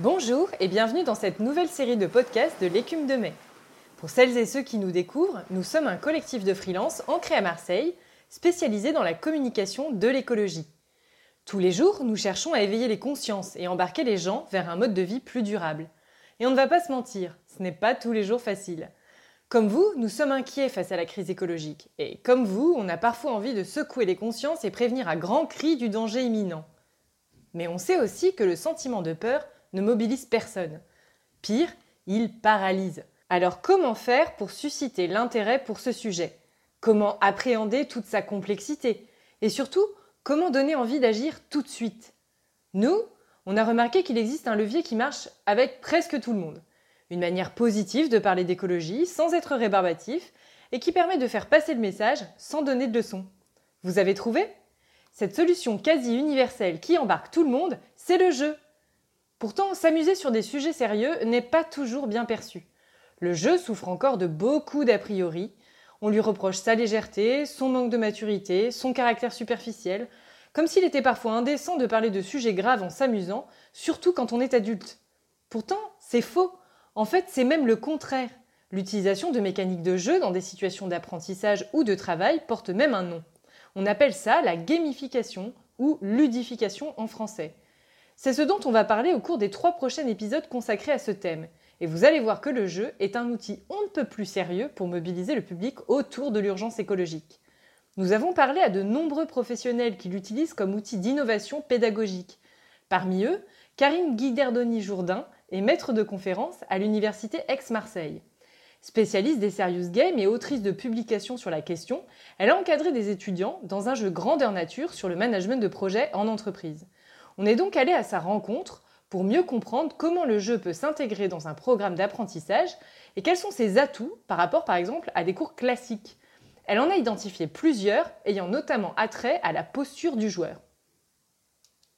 Bonjour et bienvenue dans cette nouvelle série de podcasts de l'écume de mai. Pour celles et ceux qui nous découvrent, nous sommes un collectif de freelance ancré à Marseille, spécialisé dans la communication de l'écologie. Tous les jours, nous cherchons à éveiller les consciences et embarquer les gens vers un mode de vie plus durable. Et on ne va pas se mentir, ce n'est pas tous les jours facile. Comme vous, nous sommes inquiets face à la crise écologique. Et comme vous, on a parfois envie de secouer les consciences et prévenir à grands cris du danger imminent. Mais on sait aussi que le sentiment de peur ne mobilise personne. Pire, il paralyse. Alors comment faire pour susciter l'intérêt pour ce sujet? Comment appréhender toute sa complexité? Et surtout, comment donner envie d'agir tout de suite? Nous, on a remarqué qu'il existe un levier qui marche avec presque tout le monde. Une manière positive de parler d'écologie sans être rébarbatif et qui permet de faire passer le message sans donner de leçons. Vous avez trouvé? Cette solution quasi universelle qui embarque tout le monde, c'est le jeu. Pourtant, s'amuser sur des sujets sérieux n'est pas toujours bien perçu. Le jeu souffre encore de beaucoup d'a priori. On lui reproche sa légèreté, son manque de maturité, son caractère superficiel, comme s'il était parfois indécent de parler de sujets graves en s'amusant, surtout quand on est adulte. Pourtant, c'est faux. En fait, c'est même le contraire. L'utilisation de mécaniques de jeu dans des situations d'apprentissage ou de travail porte même un nom. On appelle ça la gamification ou ludification en français. C'est ce dont on va parler au cours des trois prochains épisodes consacrés à ce thème. Et vous allez voir que le jeu est un outil on ne peut plus sérieux pour mobiliser le public autour de l'urgence écologique. Nous avons parlé à de nombreux professionnels qui l'utilisent comme outil d'innovation pédagogique. Parmi eux, Karine Guiderdoni-Jourdain est maître de conférence à l'université Aix-Marseille. Spécialiste des serious games et autrice de publications sur la question, elle a encadré des étudiants dans un jeu grandeur nature sur le management de projets en entreprise. On est donc allé à sa rencontre pour mieux comprendre comment le jeu peut s'intégrer dans un programme d'apprentissage et quels sont ses atouts par rapport par exemple à des cours classiques. Elle en a identifié plusieurs ayant notamment attrait à la posture du joueur.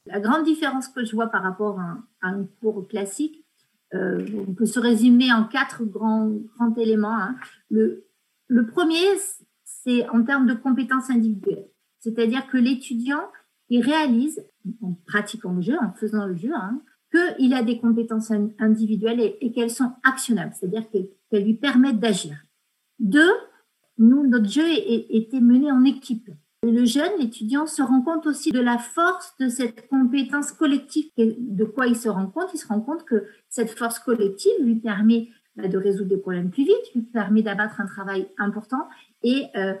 La grande différence que je vois par rapport à un, cours classique, euh, on peut se résumer en quatre grands, grands éléments. Hein. Le, le premier, c'est en termes de compétences individuelles. C'est-à-dire que l'étudiant, il réalise, en pratiquant le jeu, en faisant le jeu, hein, qu'il a des compétences individuelles et, qu'elles sont actionnables, c'est-à-dire qu'elles lui permettent d'agir. Deux, nous, notre jeu était mené en équipe. Le jeune, l'étudiant, se rend compte aussi de la force de cette compétence collective. De quoi il se rend compte? Il se rend compte que cette force collective lui permet bah, de résoudre des problèmes plus vite, lui permet d'abattre un travail important et euh,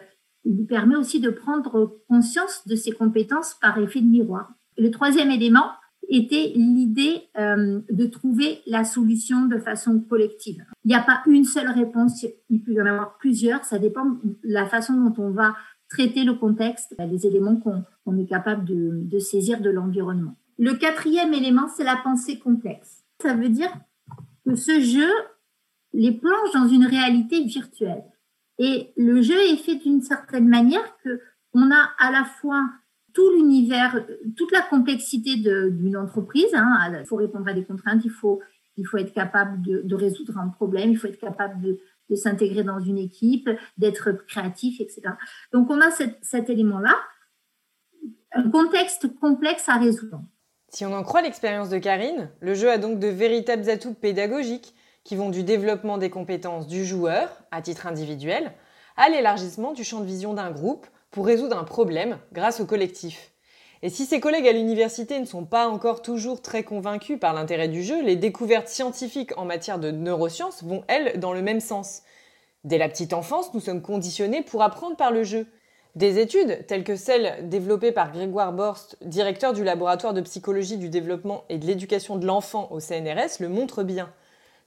lui permet aussi de prendre conscience de ses compétences par effet de miroir. Le troisième élément était l'idée euh, de trouver la solution de façon collective. Il n'y a pas une seule réponse, il peut y en avoir plusieurs, ça dépend de la façon dont on va traiter le contexte, les éléments qu'on est capable de, de saisir de l'environnement. Le quatrième élément, c'est la pensée complexe. Ça veut dire que ce jeu les plonge dans une réalité virtuelle. Et le jeu est fait d'une certaine manière que on a à la fois tout l'univers, toute la complexité d'une entreprise. Hein. Il faut répondre à des contraintes, il faut, il faut être capable de, résoudre un problème, il faut être capable de, s'intégrer dans une équipe, d'être créatif, etc. Donc on a cet élément-là, un contexte complexe à résoudre. Si on en croit l'expérience de Karine, le jeu a donc de véritables atouts pédagogiques qui vont du développement des compétences du joueur à titre individuel à l'élargissement du champ de vision d'un groupe pour résoudre un problème grâce au collectif. Et si ses collègues à l'université ne sont pas encore toujours très convaincus par l'intérêt du jeu, les découvertes scientifiques en matière de neurosciences vont, elles, dans le même sens. Dès la petite enfance, nous sommes conditionnés pour apprendre par le jeu. Des études, telles que celles développées par Grégoire Borst, directeur du laboratoire de psychologie du développement et de l'éducation de l'enfant au CNRS, le montrent bien.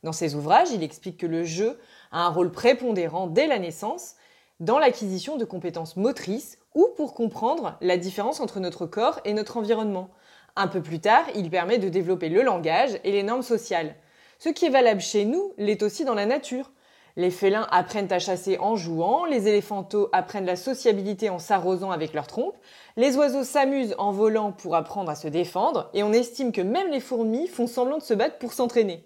Dans ses ouvrages, il explique que le jeu a un rôle prépondérant dès la naissance dans l'acquisition de compétences motrices ou pour comprendre la différence entre notre corps et notre environnement. Un peu plus tard, il permet de développer le langage et les normes sociales. Ce qui est valable chez nous l'est aussi dans la nature. Les félins apprennent à chasser en jouant, les éléphantaux apprennent la sociabilité en s'arrosant avec leurs trompes, les oiseaux s'amusent en volant pour apprendre à se défendre, et on estime que même les fourmis font semblant de se battre pour s'entraîner.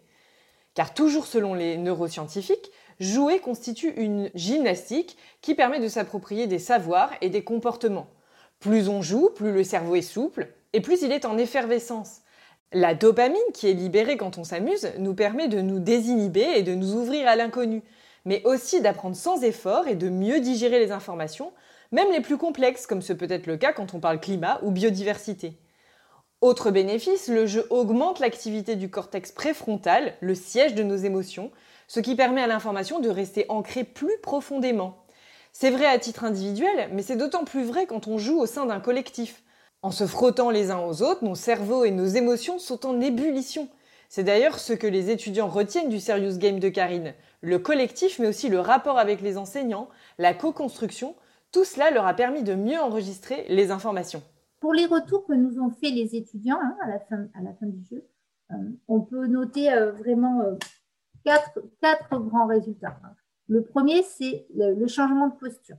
Car toujours selon les neuroscientifiques, jouer constitue une gymnastique qui permet de s'approprier des savoirs et des comportements. Plus on joue, plus le cerveau est souple et plus il est en effervescence. La dopamine qui est libérée quand on s'amuse nous permet de nous désinhiber et de nous ouvrir à l'inconnu, mais aussi d'apprendre sans effort et de mieux digérer les informations, même les plus complexes comme ce peut être le cas quand on parle climat ou biodiversité. Autre bénéfice, le jeu augmente l'activité du cortex préfrontal, le siège de nos émotions, ce qui permet à l'information de rester ancrée plus profondément. C'est vrai à titre individuel, mais c'est d'autant plus vrai quand on joue au sein d'un collectif. En se frottant les uns aux autres, nos cerveaux et nos émotions sont en ébullition. C'est d'ailleurs ce que les étudiants retiennent du Serious Game de Karine. Le collectif, mais aussi le rapport avec les enseignants, la co-construction, tout cela leur a permis de mieux enregistrer les informations. Pour les retours que nous ont fait les étudiants hein, à, la fin, du jeu, euh, on peut noter euh, vraiment euh, quatre, quatre, grands résultats. Le premier, c'est le, changement de posture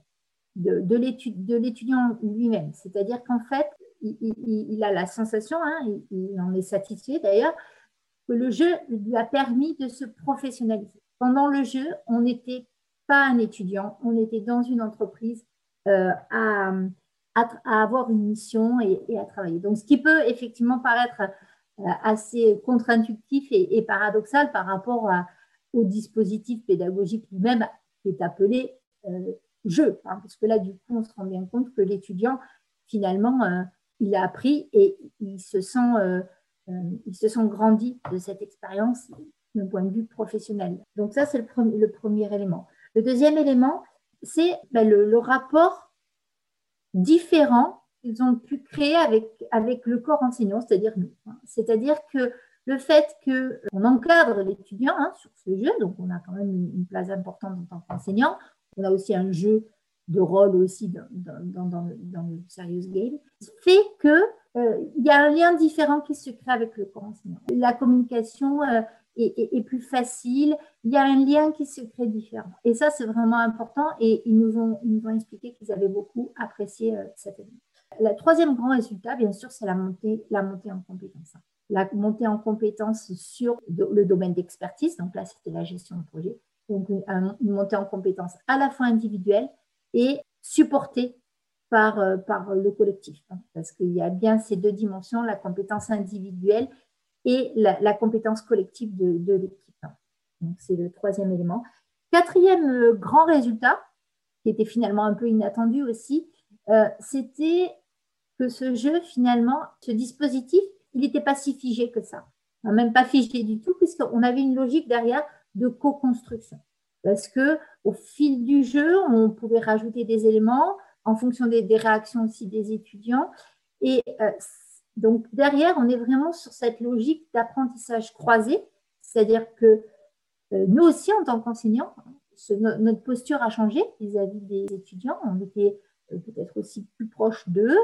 de, de l'étudiant lui-même. C'est-à-dire qu'en fait, il, il, a la sensation, hein, il, en est satisfait d'ailleurs, que le jeu lui a permis de se professionnaliser. Pendant le jeu, on n'était pas un étudiant, on était dans une entreprise à à, avoir une mission et, à travailler. Donc, ce qui peut effectivement paraître euh, assez contre-intuitif et, paradoxal par rapport au dispositif pédagogique lui-même est appelé euh, jeu. Hein, parce que là, du coup, on se rend bien compte que l'étudiant, finalement, euh, il a appris et il se sent, il se sent grandi de cette expérience d'un point de vue professionnel. Donc ça, c'est le, le, premier élément. Le deuxième élément, c'est ben, le, le, rapport différents qu'ils ont pu créer avec, avec le corps enseignant, c'est-à-dire nous. Hein. C'est-à-dire que le fait qu'on encadre l'étudiant hein, sur ce jeu, donc on a quand même une, place importante en tant qu'enseignant, on a aussi un jeu de rôle aussi dans, le Serious Game, fait qu'il euh, y a un lien différent qui se crée avec le corps enseignant. La communication euh, est, plus facile, il y a un lien qui se crée différent. Et ça, c'est vraiment important et ils nous ont, expliqué qu'ils avaient beaucoup apprécié euh, cette année. Le troisième grand résultat, bien sûr, c'est la montée, la montée en compétences. La montée en compétences sur le domaine d'expertise, donc là, c'était la gestion de projet. Donc, une, montée en compétences à la fois individuelle et supportée par, euh, le collectif. Hein, parce qu'il y a bien ces deux dimensions, la compétence individuelle et la, compétence collective de, l'équipe. Donc, c'est le troisième élément. Quatrième euh, grand résultat, qui était finalement un peu inattendu aussi, euh, c'était que ce jeu, finalement, ce dispositif, il n'était pas si figé que ça. Même pas figé du tout, puisqu'on avait une logique derrière de co-construction. Parce que au fil du jeu, on pouvait rajouter des éléments en fonction des, réactions aussi des étudiants. Et euh, donc derrière, on est vraiment sur cette logique d'apprentissage croisé, c'est-à-dire que euh, nous aussi, en tant qu'enseignants, notre posture a changé vis-à-vis des étudiants. On était euh, peut-être aussi plus proche d'eux,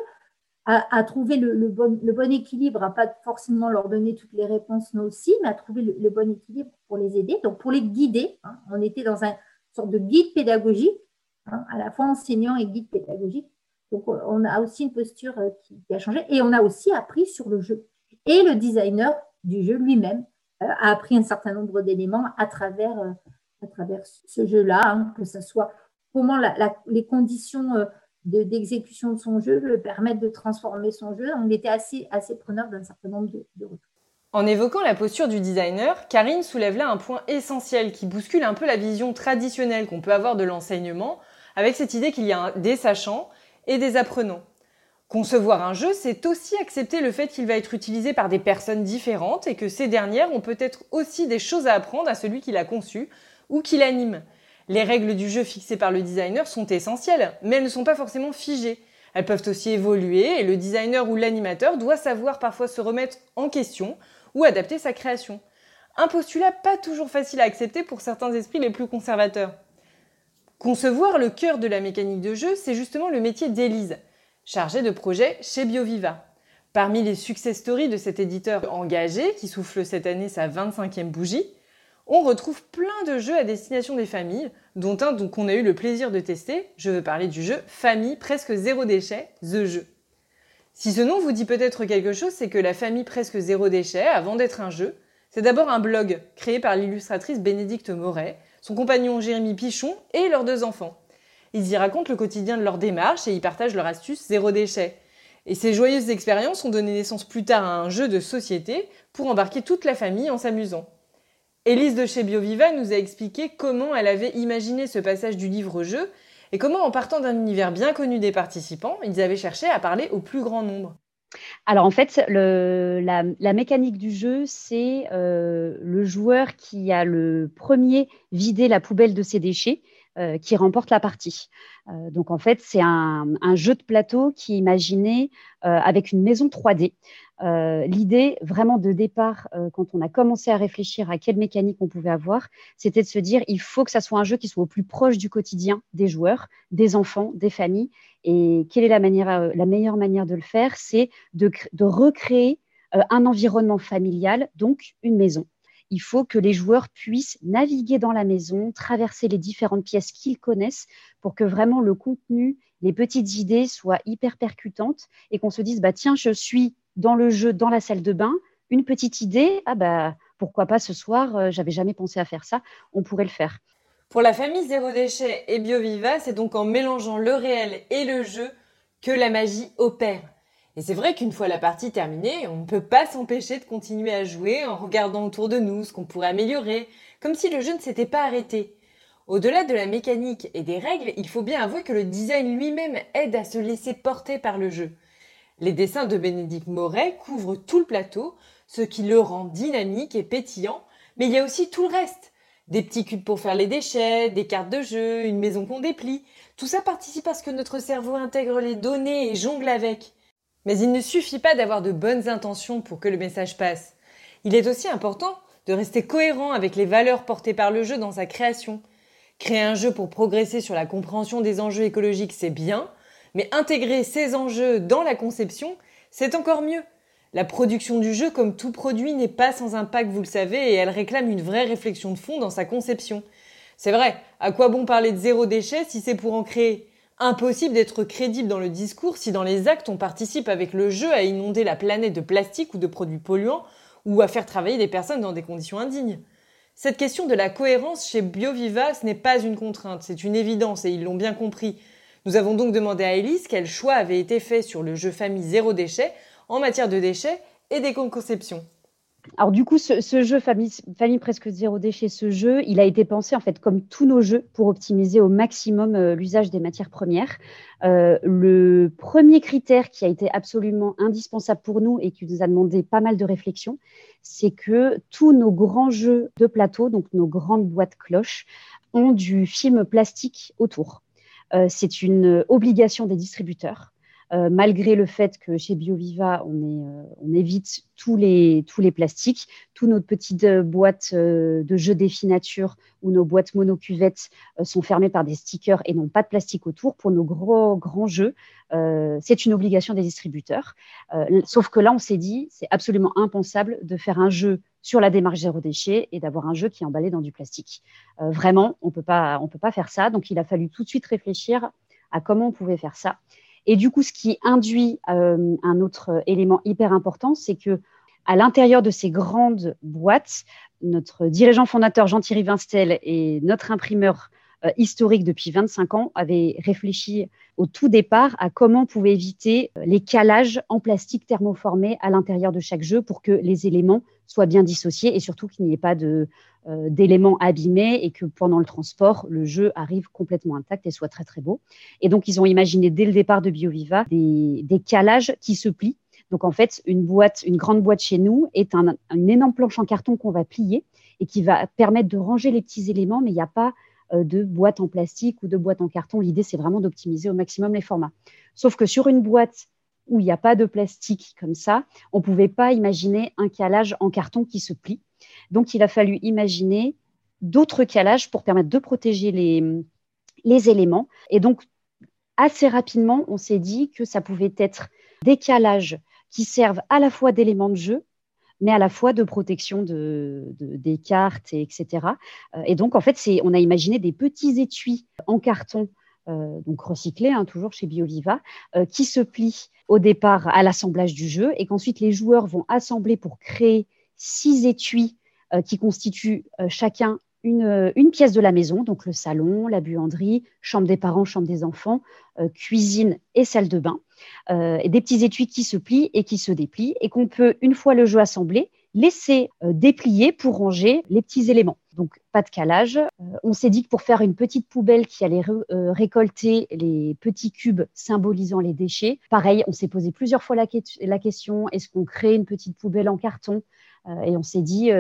à, trouver le, bon, équilibre, à pas forcément leur donner toutes les réponses, nous aussi, mais à trouver le, bon équilibre pour les aider, donc pour les guider. Hein. On était dans une sorte de guide pédagogique, hein, à la fois enseignant et guide pédagogique, donc, on a aussi une posture euh, qui, a changé et on a aussi appris sur le jeu. Et le designer du jeu lui-même euh, a appris un certain nombre d'éléments à travers, euh, ce jeu-là, hein, que ce soit comment les conditions d'exécution de, son jeu le permettent de transformer son jeu. On était assez, assez preneur d'un certain nombre de, de retours. En évoquant la posture du designer, Karine soulève là un point essentiel qui bouscule un peu la vision traditionnelle qu'on peut avoir de l'enseignement, avec cette idée qu'il y a des sachants et des apprenants. Concevoir un jeu, c'est aussi accepter le fait qu'il va être utilisé par des personnes différentes et que ces dernières ont peut-être aussi des choses à apprendre à celui qui l'a conçu ou qui l'anime. Les règles du jeu fixées par le designer sont essentielles, mais elles ne sont pas forcément figées. Elles peuvent aussi évoluer et le designer ou l'animateur doit savoir parfois se remettre en question ou adapter sa création. Un postulat pas toujours facile à accepter pour certains esprits les plus conservateurs. Concevoir le cœur de la mécanique de jeu, c'est justement le métier d'Élise, chargée de projet chez BioViva. Parmi les success stories de cet éditeur engagé, qui souffle cette année sa 25e bougie, on retrouve plein de jeux à destination des familles, dont un qu'on a eu le plaisir de tester, je veux parler du jeu Famille presque zéro déchet, The Jeu. Si ce nom vous dit peut-être quelque chose, c'est que la famille presque zéro déchet, avant d'être un jeu, c'est d'abord un blog créé par l'illustratrice Bénédicte Moret, son compagnon Jérémy Pichon et leurs deux enfants. Ils y racontent le quotidien de leur démarche et y partagent leur astuce zéro déchet. Et ces joyeuses expériences ont donné naissance plus tard à un jeu de société pour embarquer toute la famille en s'amusant. Élise de chez BioViva nous a expliqué comment elle avait imaginé ce passage du livre-jeu et comment, en partant d'un univers bien connu des participants, ils avaient cherché à parler au plus grand nombre. Alors en fait, la, mécanique du jeu, c'est euh, le joueur qui a le premier vidé la poubelle de ses déchets euh, qui remporte la partie. Euh, donc en fait, c'est un, jeu de plateau qui est imaginé avec une maison 3D. L'idée vraiment de départ, quand on a commencé à réfléchir à quelle mécanique on pouvait avoir, c'était de se dire il faut que ça soit un jeu qui soit au plus proche du quotidien des joueurs, des enfants, des familles, et quelle est la, manière, euh, la meilleure manière de le faire? C'est de, recréer euh, un environnement familial, donc une maison. Il faut que les joueurs puissent naviguer dans la maison, traverser les différentes pièces qu'ils connaissent pour que vraiment le contenu, les petites idées soient hyper percutantes et qu'on se dise bah tiens, je suis dans le jeu, dans la salle de bain, une petite idée, ah bah pourquoi pas ce soir, euh, j'avais jamais pensé à faire ça, on pourrait le faire. Pour la famille Zéro Déchet et BioViva, c'est donc en mélangeant le réel et le jeu que la magie opère. Et c'est vrai qu'une fois la partie terminée, on ne peut pas s'empêcher de continuer à jouer en regardant autour de nous ce qu'on pourrait améliorer, comme si le jeu ne s'était pas arrêté. Au-delà de la mécanique et des règles, il faut bien avouer que le design lui-même aide à se laisser porter par le jeu. Les dessins de Bénédicte Moret couvrent tout le plateau, ce qui le rend dynamique et pétillant, mais il y a aussi tout le reste des petits cubes pour faire les déchets, des cartes de jeu, une maison qu'on déplie. Tout ça participe à ce que notre cerveau intègre les données et jongle avec. Mais il ne suffit pas d'avoir de bonnes intentions pour que le message passe. Il est aussi important de rester cohérent avec les valeurs portées par le jeu dans sa création. Créer un jeu pour progresser sur la compréhension des enjeux écologiques, c'est bien, mais intégrer ces enjeux dans la conception, c'est encore mieux. La production du jeu, comme tout produit, n'est pas sans impact, vous le savez, et elle réclame une vraie réflexion de fond dans sa conception. C'est vrai, à quoi bon parler de zéro déchet si c'est pour en créer? Impossible d'être crédible dans le discours si dans les actes on participe avec le jeu à inonder la planète de plastique ou de produits polluants ou à faire travailler des personnes dans des conditions indignes. Cette question de la cohérence chez BioViva, ce n'est pas une contrainte, c'est une évidence et ils l'ont bien compris. Nous avons donc demandé à Elise quel choix avait été fait sur le jeu famille zéro déchet en matière de déchets et d'éco-conception. Alors du coup, ce, jeu famille, presque zéro déchet, ce jeu, il a été pensé en fait comme tous nos jeux pour optimiser au maximum euh, l'usage des matières premières. Euh, le premier critère qui a été absolument indispensable pour nous et qui nous a demandé pas mal de réflexion, c'est que tous nos grands jeux de plateau, donc nos grandes boîtes cloches, ont du film plastique autour. Euh, c'est une obligation des distributeurs. Euh, malgré le fait que chez BioViva, on, euh, évite tous les, plastiques, toutes nos petites euh, boîtes de jeux défi nature ou nos boîtes monocuvettes sont fermées par des stickers et n'ont pas de plastique autour. Pour nos gros, grands jeux, c'est une obligation des distributeurs. sauf que là, on s'est dit, c'est absolument impensable de faire un jeu sur la démarche zéro déchet et d'avoir un jeu qui est emballé dans du plastique. vraiment, on ne peut pas faire ça. Donc, il a fallu tout de suite réfléchir à comment on pouvait faire ça. Et du coup, ce qui induit euh, un autre élément hyper important, c'est que à l'intérieur de ces grandes boîtes, notre dirigeant fondateur Jean-Thierry Vinstel et notre imprimeur euh, historique depuis 25 ans avaient réfléchi au tout départ à comment on pouvait éviter euh, les calages en plastique thermoformé à l'intérieur de chaque jeu pour que les éléments soient bien dissociés et surtout qu'il n'y ait pas euh, d'éléments abîmés et que pendant le transport, le jeu arrive complètement intact et soit très très beau. Et donc, ils ont imaginé dès le départ de BioViva des, calages qui se plient. Donc, en fait, une boîte, une grande boîte chez nous est un, une énorme planche en carton qu'on va plier et qui va permettre de ranger les petits éléments, mais il n'y a pas euh, de boîte en plastique ou de boîte en carton. L'idée, c'est vraiment d'optimiser au maximum les formats. Sauf que sur une boîte où il n'y a pas de plastique comme ça, on ne pouvait pas imaginer un calage en carton qui se plie. Donc, il a fallu imaginer d'autres calages pour permettre de protéger les éléments. Et donc, assez rapidement, on s'est dit que ça pouvait être des calages qui servent à la fois d'éléments de jeu, mais à la fois de protection de, des cartes, et etc. Euh, et donc, en fait, on a imaginé des petits étuis en carton, euh, donc recyclés, hein, toujours chez BioViva, euh, qui se plient au départ à l'assemblage du jeu et qu'ensuite les joueurs vont assembler pour créer six étuis qui constituent chacun une, une, pièce de la maison, donc le salon, la buanderie, chambre des parents, chambre des enfants, cuisine et salle de bain, et des petits étuis qui se plient et qui se déplient, et qu'on peut, une fois le jeu assemblé, laisser déplier pour ranger les petits éléments. Donc, pas de calage. on s'est dit que pour faire une petite poubelle qui allait récolter les petits cubes symbolisant les déchets, pareil, on s'est posé plusieurs fois la question est-ce qu'on crée une petite poubelle en carton Et on s'est dit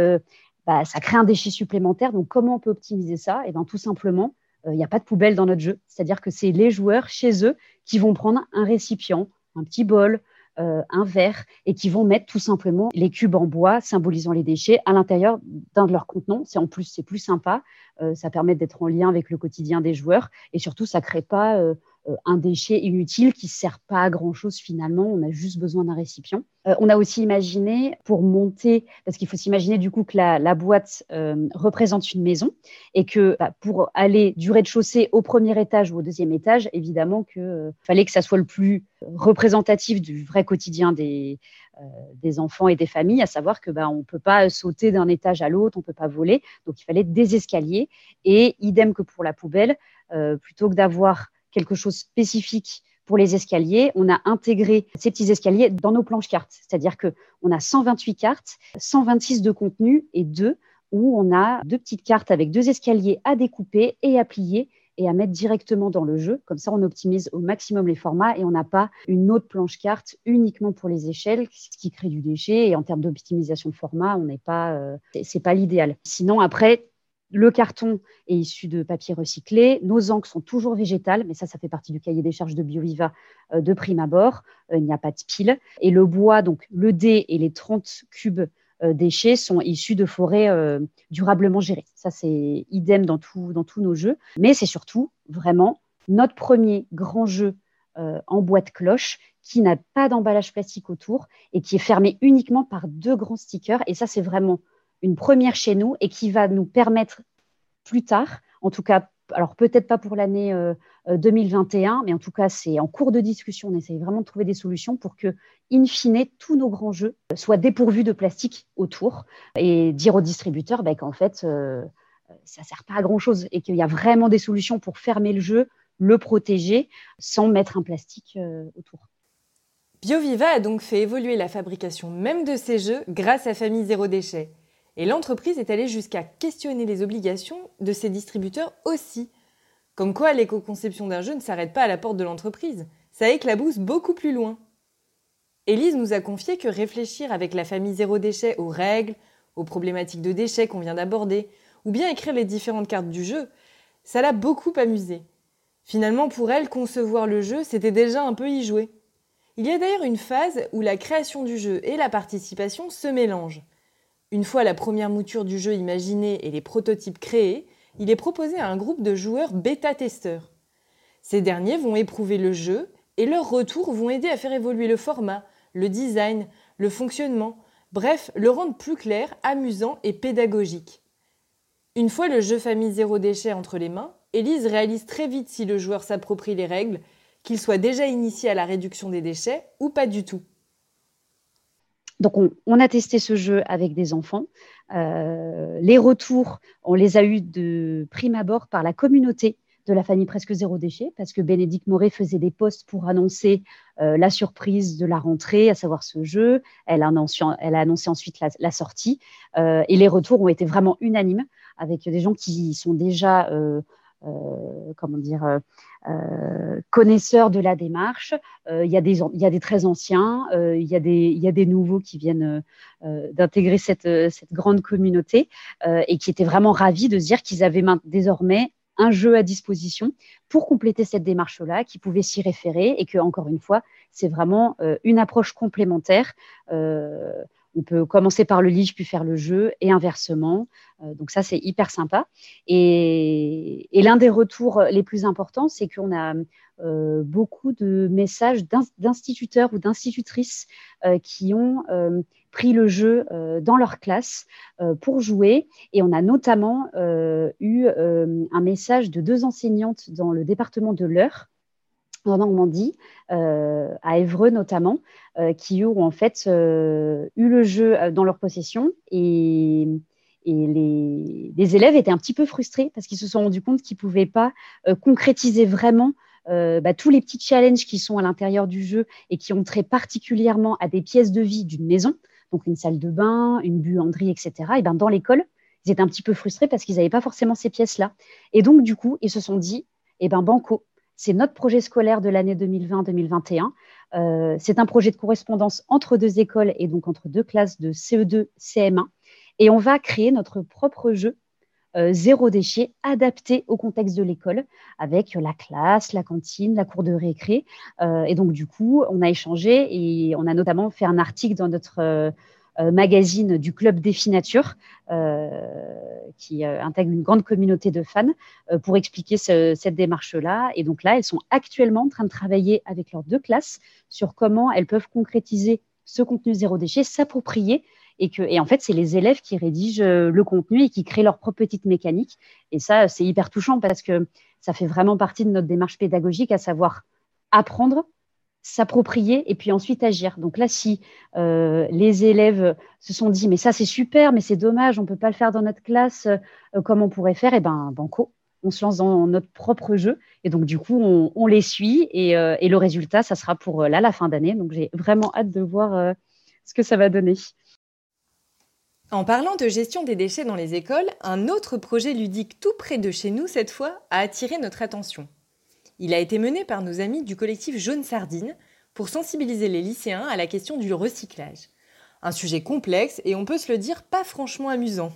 bah, ça crée un déchet supplémentaire. Donc, comment on peut optimiser ça? Et eh bien, tout simplement, il n'y a pas de poubelle dans notre jeu. C'est-à-dire que c'est les joueurs chez eux qui vont prendre un récipient, un petit bol, euh, un verre et qui vont mettre tout simplement les cubes en bois symbolisant les déchets à l'intérieur d'un de leurs contenants. C'est en plus c'est plus sympa, euh, ça permet d'être en lien avec le quotidien des joueurs et surtout ça crée pas euh, euh, un déchet inutile qui ne sert pas à grand-chose finalement. On a juste besoin d'un récipient. Euh, on a aussi imaginé pour monter, parce qu'il faut s'imaginer du coup que la, boîte euh, représente une maison et que bah, pour aller du rez-de-chaussée au premier étage ou au deuxième étage, évidemment qu'il fallait que ça soit le plus représentatif du vrai quotidien des, enfants et des familles, à savoir que bah, ne peut pas sauter d'un étage à l'autre, on ne peut pas voler, donc il fallait des escaliers. Et idem que pour la poubelle, plutôt que d'avoir quelque chose spécifique pour les escaliers, on a intégré ces petits escaliers dans nos planches cartes. C'est-à-dire qu'on a 128 cartes, 126 de contenu et deux où on a deux petites cartes avec deux escaliers à découper et à plier et à mettre directement dans le jeu. Comme ça, on optimise au maximum les formats et on n'a pas une autre planche carte uniquement pour les échelles, ce qui crée du déchet. Et en termes d'optimisation de format, on n'est pas, euh, c'est pas l'idéal. Sinon, après, le carton est issu de papier recyclé. Nos encres sont toujours végétales, mais ça, ça fait partie du cahier des charges de BioViva euh, de prime abord. Euh, il n'y a pas de pile. Et le bois, donc le dé et les 30 cubes euh, déchets sont issus de forêts durablement gérées. Ça, c'est idem dans, dans tous nos jeux. Mais c'est surtout vraiment notre premier grand jeu en boîte cloche qui n'a pas d'emballage plastique autour et qui est fermé uniquement par deux grands stickers. Et ça, c'est vraiment une première chez nous et qui va nous permettre plus tard, en tout cas, alors peut-être pas pour l'année 2021, euh, euh, mais en tout cas, c'est en cours de discussion. On essaye vraiment de trouver des solutions pour que, in fine, tous nos grands jeux soient dépourvus de plastique autour et dire aux distributeurs ben, qu'en fait, euh, ça ne sert pas à grand-chose et qu'il y a vraiment des solutions pour fermer le jeu, le protéger sans mettre un plastique autour. BioViva a donc fait évoluer la fabrication même de ces jeux grâce à Famille Zéro Déchet. Et l'entreprise est allée jusqu'à questionner les obligations de ses distributeurs aussi. Comme quoi l'éco-conception d'un jeu ne s'arrête pas à la porte de l'entreprise, ça éclabousse beaucoup plus loin. Élise nous a confié que réfléchir avec la famille zéro déchet aux règles, aux problématiques de déchets qu'on vient d'aborder, ou bien écrire les différentes cartes du jeu, ça l'a beaucoup amusée. Finalement, pour elle, concevoir le jeu, c'était déjà un peu y jouer. Il y a d'ailleurs une phase où la création du jeu et la participation se mélangent. Une fois la première mouture du jeu imaginée et les prototypes créés, il est proposé à un groupe de joueurs bêta-testeurs. Ces derniers vont éprouver le jeu et leurs retours vont aider à faire évoluer le format, le design, le fonctionnement, bref, le rendre plus clair, amusant et pédagogique. Une fois le jeu famille zéro déchet entre les mains, Elise réalise très vite si le joueur s'approprie les règles, qu'il soit déjà initié à la réduction des déchets ou pas du tout. Donc, on, a testé ce jeu avec des enfants. Euh, les retours, on les a eus de prime abord par la communauté de la famille Presque Zéro Déchet, parce que Bénédicte Moret faisait des posts pour annoncer euh, la surprise de la rentrée, à savoir ce jeu. Elle a annoncé, ensuite la, sortie. Euh, et les retours ont été vraiment unanimes, avec des gens qui sont déjà, comment dire, euh, connaisseurs de la démarche. Euh, il, y a des, très anciens, euh, il, y a des, nouveaux qui viennent d'intégrer cette, cette, grande communauté et qui étaient vraiment ravis de se dire qu'ils avaient désormais un jeu à disposition pour compléter cette démarche-là, qui pouvait s'y référer et que, encore une fois, c'est vraiment une approche complémentaire. On peut commencer par le livre puis faire le jeu et inversement. Euh, donc ça, c'est hyper sympa. Et, l'un des retours les plus importants, c'est qu'on a euh, beaucoup de messages d'instituteurs ou d'institutrices euh, qui ont pris le jeu dans leur classe pour jouer. Et on a notamment eu un message de deux enseignantes dans le département de l'Eure en Normandie, euh, à Évreux notamment, euh, qui ont en fait euh, eu le jeu dans leur possession et, les, élèves étaient un petit peu frustrés parce qu'ils se sont rendus compte qu'ils ne pouvaient pas concrétiser vraiment bah, tous les petits challenges qui sont à l'intérieur du jeu et qui ont trait particulièrement à des pièces de vie d'une maison, donc une salle de bain, une buanderie, etc. Et ben dans l'école, ils étaient un petit peu frustrés parce qu'ils n'avaient pas forcément ces pièces-là. Et donc, du coup, ils se sont dit, eh ben, Banco, c'est notre projet scolaire de l'année 2020-2021. Euh, c'est un projet de correspondance entre deux écoles et donc entre deux classes de CE2, CM1. Et on va créer notre propre jeu euh, zéro déchet adapté au contexte de l'école avec la classe, la cantine, la cour de récré. Euh, et donc, du coup, on a échangé et on a notamment fait un article dans notre magazine du Club Défi Nature, euh, qui euh, intègre une grande communauté de fans, pour expliquer cette démarche-là. Et donc là, elles sont actuellement en train de travailler avec leurs deux classes sur comment elles peuvent concrétiser ce contenu zéro déchet, s'approprier et que et en fait c'est les élèves qui rédigent le contenu et qui créent leur propre petite mécanique et ça c'est hyper touchant parce que ça fait vraiment partie de notre démarche pédagogique à savoir apprendre s'approprier et puis ensuite agir. Donc là, si euh, les élèves se sont dit, mais ça c'est super, mais c'est dommage, on ne peut pas le faire dans notre classe, euh, comme on pourrait faire, et eh ben banco, on se lance dans notre propre jeu. Et donc du coup, on, les suit et, euh, et, le résultat, ça sera pour là la fin d'année. Donc j'ai vraiment hâte de voir ce que ça va donner. En parlant de gestion des déchets dans les écoles, un autre projet ludique tout près de chez nous, cette fois, a attiré notre attention. Il a été mené par nos amis du collectif Jaune Sardine pour sensibiliser les lycéens à la question du recyclage. Un sujet complexe et on peut se le dire pas franchement amusant.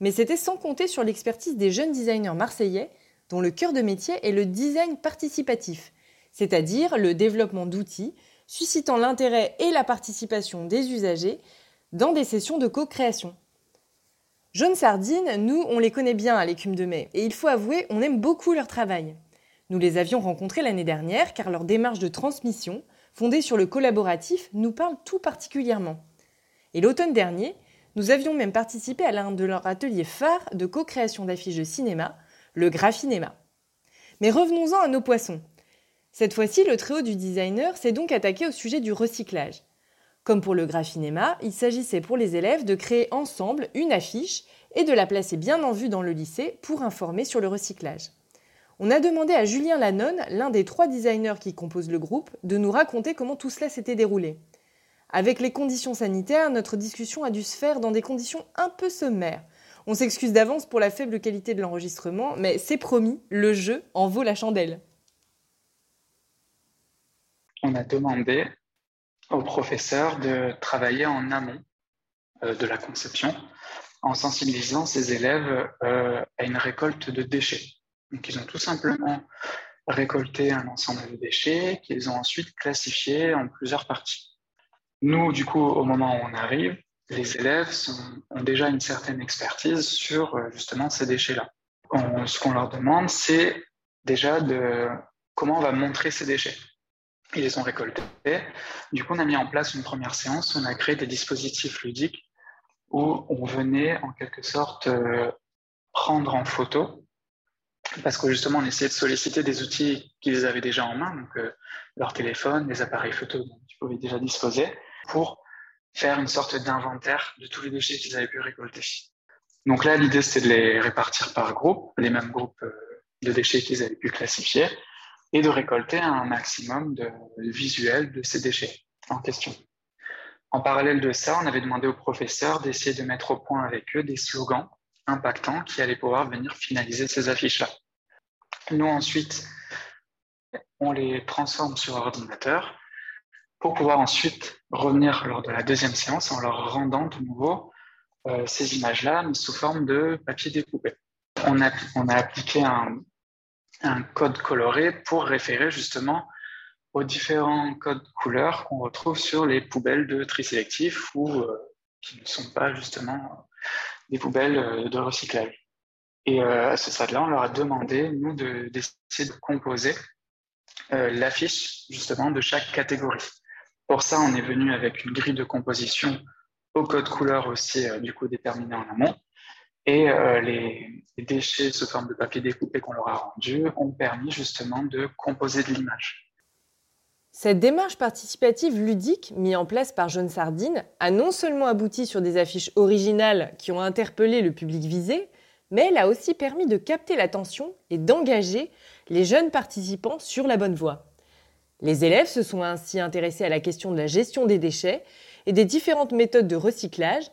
Mais c'était sans compter sur l'expertise des jeunes designers marseillais dont le cœur de métier est le design participatif, c'est-à-dire le développement d'outils suscitant l'intérêt et la participation des usagers dans des sessions de co-création. Jaune Sardine, nous, on les connaît bien à l'écume de mai, et il faut avouer, on aime beaucoup leur travail. Nous les avions rencontrés l'année dernière car leur démarche de transmission, fondée sur le collaboratif, nous parle tout particulièrement. Et l'automne dernier, nous avions même participé à l'un de leurs ateliers phares de co-création d'affiches de cinéma, le Graphinéma. Mais revenons-en à nos poissons. Cette fois-ci, le trio du designer s'est donc attaqué au sujet du recyclage. Comme pour le Graphinéma, il s'agissait pour les élèves de créer ensemble une affiche et de la placer bien en vue dans le lycée pour informer sur le recyclage. On a demandé à Julien Lannon, l'un des trois designers qui composent le groupe, de nous raconter comment tout cela s'était déroulé. Avec les conditions sanitaires, notre discussion a dû se faire dans des conditions un peu sommaires. On s'excuse d'avance pour la faible qualité de l'enregistrement, mais c'est promis, le jeu en vaut la chandelle. On a demandé aux professeurs de travailler en amont euh, de la conception en sensibilisant ces élèves euh, à une récolte de déchets. Donc, ils ont tout simplement récolté un ensemble de déchets qu'ils ont ensuite classifiés en plusieurs parties. Nous, du coup, au moment où on arrive, les élèves ont déjà une certaine expertise sur euh, justement ces déchets-là. Ce qu'on leur demande, c'est déjà de comment on va montrer ces déchets. Ils les ont récoltés. Du coup, on a mis en place une première séance. On a créé des dispositifs ludiques où on venait en quelque sorte euh, prendre en photo parce que justement, on essayait de solliciter des outils qu'ils avaient déjà en main, donc euh, leur téléphone, les appareils photo dont ils pouvaient déjà disposer, pour faire une sorte d'inventaire de tous les déchets qu'ils avaient pu récolter. Donc là, l'idée, c'est de les répartir par groupe, les mêmes groupes euh, de déchets qu'ils avaient pu classifier, et de récolter un maximum de visuels de ces déchets en question. En parallèle de ça, on avait demandé aux professeurs d'essayer de mettre au point avec eux des slogans impactants qui allaient pouvoir venir finaliser ces affiches-là. Nous, ensuite, on les transforme sur ordinateur pour pouvoir ensuite revenir lors de la deuxième séance en leur rendant de nouveau euh, ces images-là, sous forme de papier découpé. On a, on a appliqué un, un, code coloré pour référer justement aux différents codes couleurs qu'on retrouve sur les poubelles de tri sélectif ou euh, qui ne sont pas justement des poubelles euh, de recyclage. Et euh, à ce stade-là, on leur a demandé, nous, d'essayer de, composer euh, l'affiche, justement, de chaque catégorie. Pour ça, on est venu avec une grille de composition au code couleur aussi, euh, du coup, déterminé en amont. Et les, déchets sous forme de papier découpé qu'on leur a rendu ont permis justement de composer de l'image. Cette démarche participative ludique, mise en place par Jeune Sardine, a non seulement abouti sur des affiches originales qui ont interpellé le public visé, mais elle a aussi permis de capter l'attention et d'engager les jeunes participants sur la bonne voie. Les élèves se sont ainsi intéressés à la question de la gestion des déchets et des différentes méthodes de recyclage,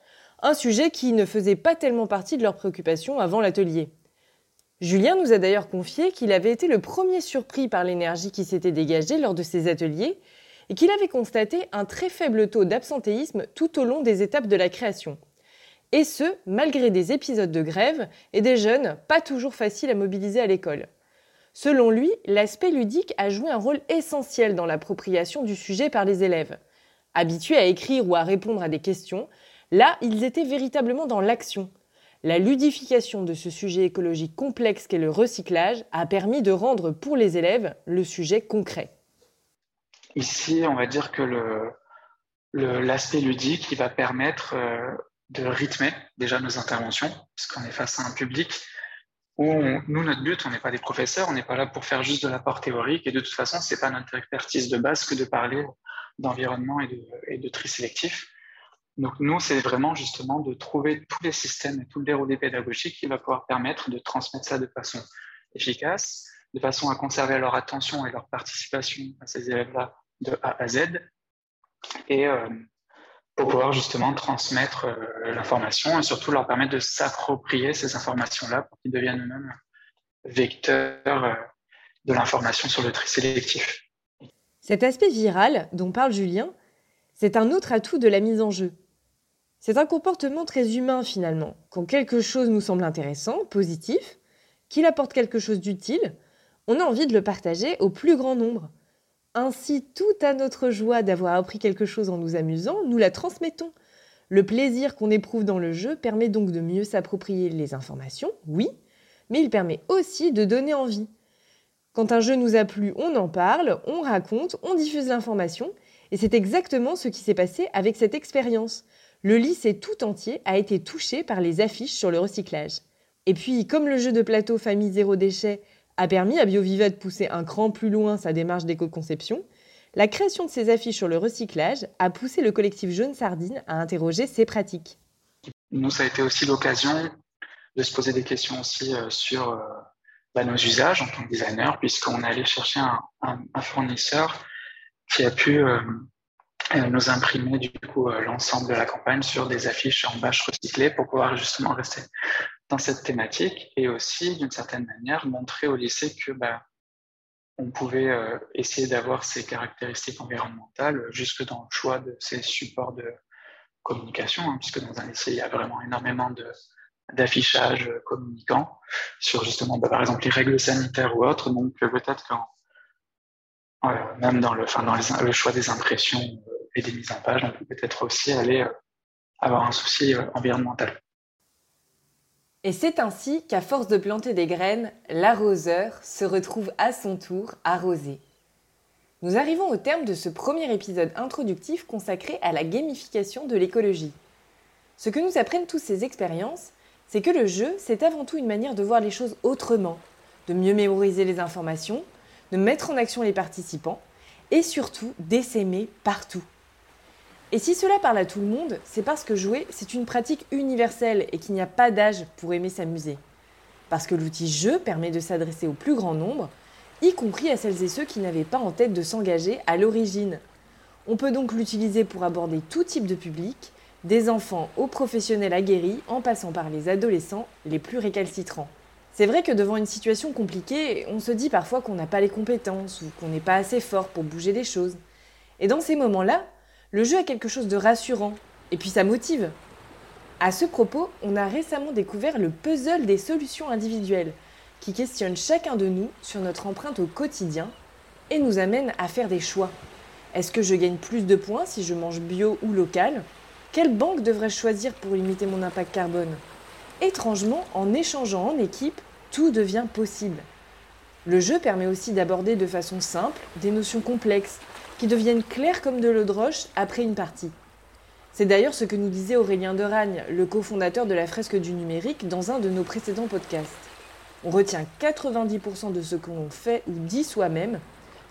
un sujet qui ne faisait pas tellement partie de leurs préoccupations avant l'atelier. Julien nous a d'ailleurs confié qu'il avait été le premier surpris par l'énergie qui s'était dégagée lors de ces ateliers et qu'il avait constaté un très faible taux d'absentéisme tout au long des étapes de la création. Et ce, malgré des épisodes de grève et des jeunes pas toujours faciles à mobiliser à l'école. Selon lui, l'aspect ludique a joué un rôle essentiel dans l'appropriation du sujet par les élèves. Habitués à écrire ou à répondre à des questions, là, ils étaient véritablement dans l'action. La ludification de ce sujet écologique complexe qu'est le recyclage a permis de rendre pour les élèves le sujet concret. Ici, on va dire que l'aspect ludique, va permettre euh, de rythmer déjà nos interventions, puisqu'on est face à un public où nous, notre but, on n'est pas des professeurs, on n'est pas là pour faire juste de l'apport théorique, et de toute façon, c'est pas notre expertise de base que de parler d'environnement et de, et de tri sélectif. Donc nous, c'est vraiment justement de trouver tous les systèmes et tout le déroulé pédagogique qui va pouvoir permettre de transmettre ça de façon efficace, de façon à conserver leur attention et leur participation à ces élèves-là de A à Z, et euh, pour pouvoir justement transmettre euh, l'information et surtout leur permettre de s'approprier ces informations-là pour qu'ils deviennent eux-mêmes vecteurs euh, de l'information sur le tri sélectif. Cet aspect viral dont parle Julien, c'est un autre atout de la mise en jeu. C'est un comportement très humain finalement. Quand quelque chose nous semble intéressant, positif, qu'il apporte quelque chose d'utile, on a envie de le partager au plus grand nombre. Ainsi, tout à notre joie d'avoir appris quelque chose en nous amusant, nous la transmettons. Le plaisir qu'on éprouve dans le jeu permet donc de mieux s'approprier les informations, oui, mais il permet aussi de donner envie. Quand un jeu nous a plu, on en parle, on raconte, on diffuse l'information, et c'est exactement ce qui s'est passé avec cette expérience le lycée tout entier a été touché par les affiches sur le recyclage. Et puis, comme le jeu de plateau Famille Zéro Déchet a permis à BioViva de pousser un cran plus loin sa démarche d'éco-conception, la création de ces affiches sur le recyclage a poussé le collectif Jaune Sardine à interroger ces pratiques. Nous, ça a été aussi l'occasion de se poser des questions aussi euh, sur euh, bah, nos usages en tant que designer, puisqu'on est allé chercher un, fournisseur qui a pu euh, nous imprimer du coup l'ensemble de la campagne sur des affiches en bâche recyclée pour pouvoir justement rester dans cette thématique et aussi d'une certaine manière montrer au lycée que bah, on pouvait euh, essayer d'avoir ces caractéristiques environnementales jusque dans le choix de ces supports de communication, hein, puisque dans un lycée il y a vraiment énormément de d'affichage communicant sur justement bah, par exemple les règles sanitaires ou autres donc peut-être qu'en même dans le, dans le choix des impressions et des mises en page, on peut peut-être aussi aller euh, avoir un souci euh, environnemental. Et c'est ainsi qu'à force de planter des graines, l'arroseur se retrouve à son tour arrosé. Nous arrivons au terme de ce premier épisode introductif consacré à la gamification de l'écologie. Ce que nous apprennent toutes ces expériences, c'est que le jeu, c'est avant tout une manière de voir les choses autrement, de mieux mémoriser les informations, de mettre en action les participants et surtout d'essaimer partout. Et si cela parle à tout le monde, c'est parce que jouer, c'est une pratique universelle et qu'il n'y a pas d'âge pour aimer s'amuser. Parce que l'outil jeu permet de s'adresser au plus grand nombre, y compris à celles et ceux qui n'avaient pas en tête de s'engager à l'origine. On peut donc l'utiliser pour aborder tout type de public, des enfants aux professionnels aguerris, en passant par les adolescents les plus récalcitrants. C'est vrai que devant une situation compliquée, on se dit parfois qu'on n'a pas les compétences ou qu'on n'est pas assez fort pour bouger les choses. Et dans ces moments-là, le jeu a quelque chose de rassurant, et puis ça motive. À ce propos, on a récemment découvert le puzzle des solutions individuelles, qui questionne chacun de nous sur notre empreinte au quotidien et nous amène à faire des choix. Est-ce que je gagne plus de points si je mange bio ou local? Quelle banque devrais-je choisir pour limiter mon impact carbone? Étrangement, en échangeant en équipe, tout devient possible. Le jeu permet aussi d'aborder de façon simple des notions complexes qui deviennent clairs comme de l'eau de roche après une partie. C'est d'ailleurs ce que nous disait Aurélien Deragne, le cofondateur de la fresque du numérique, dans un de nos précédents podcasts. On retient 90% de ce que l'on fait ou dit soi-même,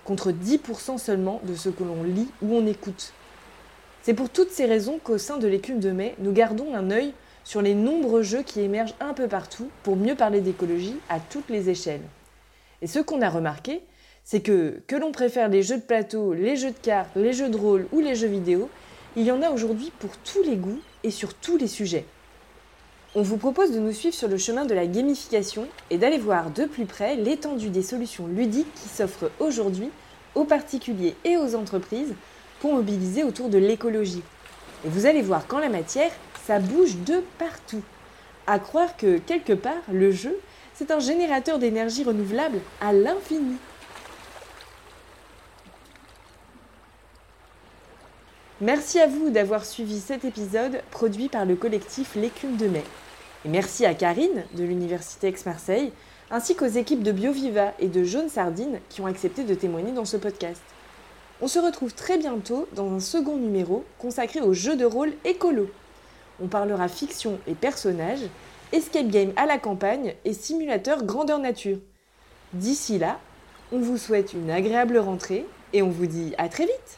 contre 10% seulement de ce que l'on lit ou on écoute. C'est pour toutes ces raisons qu'au sein de l'écume de mai, nous gardons un œil sur les nombreux jeux qui émergent un peu partout pour mieux parler d'écologie à toutes les échelles. Et ce qu'on a remarqué, c'est que, que l'on préfère les jeux de plateau, les jeux de cartes, les jeux de rôle ou les jeux vidéo, il y en a aujourd'hui pour tous les goûts et sur tous les sujets. On vous propose de nous suivre sur le chemin de la gamification et d'aller voir de plus près l'étendue des solutions ludiques qui s'offrent aujourd'hui aux particuliers et aux entreprises pour mobiliser autour de l'écologie. Et vous allez voir qu'en la matière, ça bouge de partout. À croire que quelque part, le jeu, c'est un générateur d'énergie renouvelable à l'infini. Merci à vous d'avoir suivi cet épisode produit par le collectif L'écume de mai. Et merci à Karine de l'Université Aix-Marseille, ainsi qu'aux équipes de BioViva et de Jaune Sardine qui ont accepté de témoigner dans ce podcast. On se retrouve très bientôt dans un second numéro consacré aux jeux de rôle écolo. On parlera fiction et personnages, escape game à la campagne et simulateur grandeur nature. D'ici là, on vous souhaite une agréable rentrée et on vous dit à très vite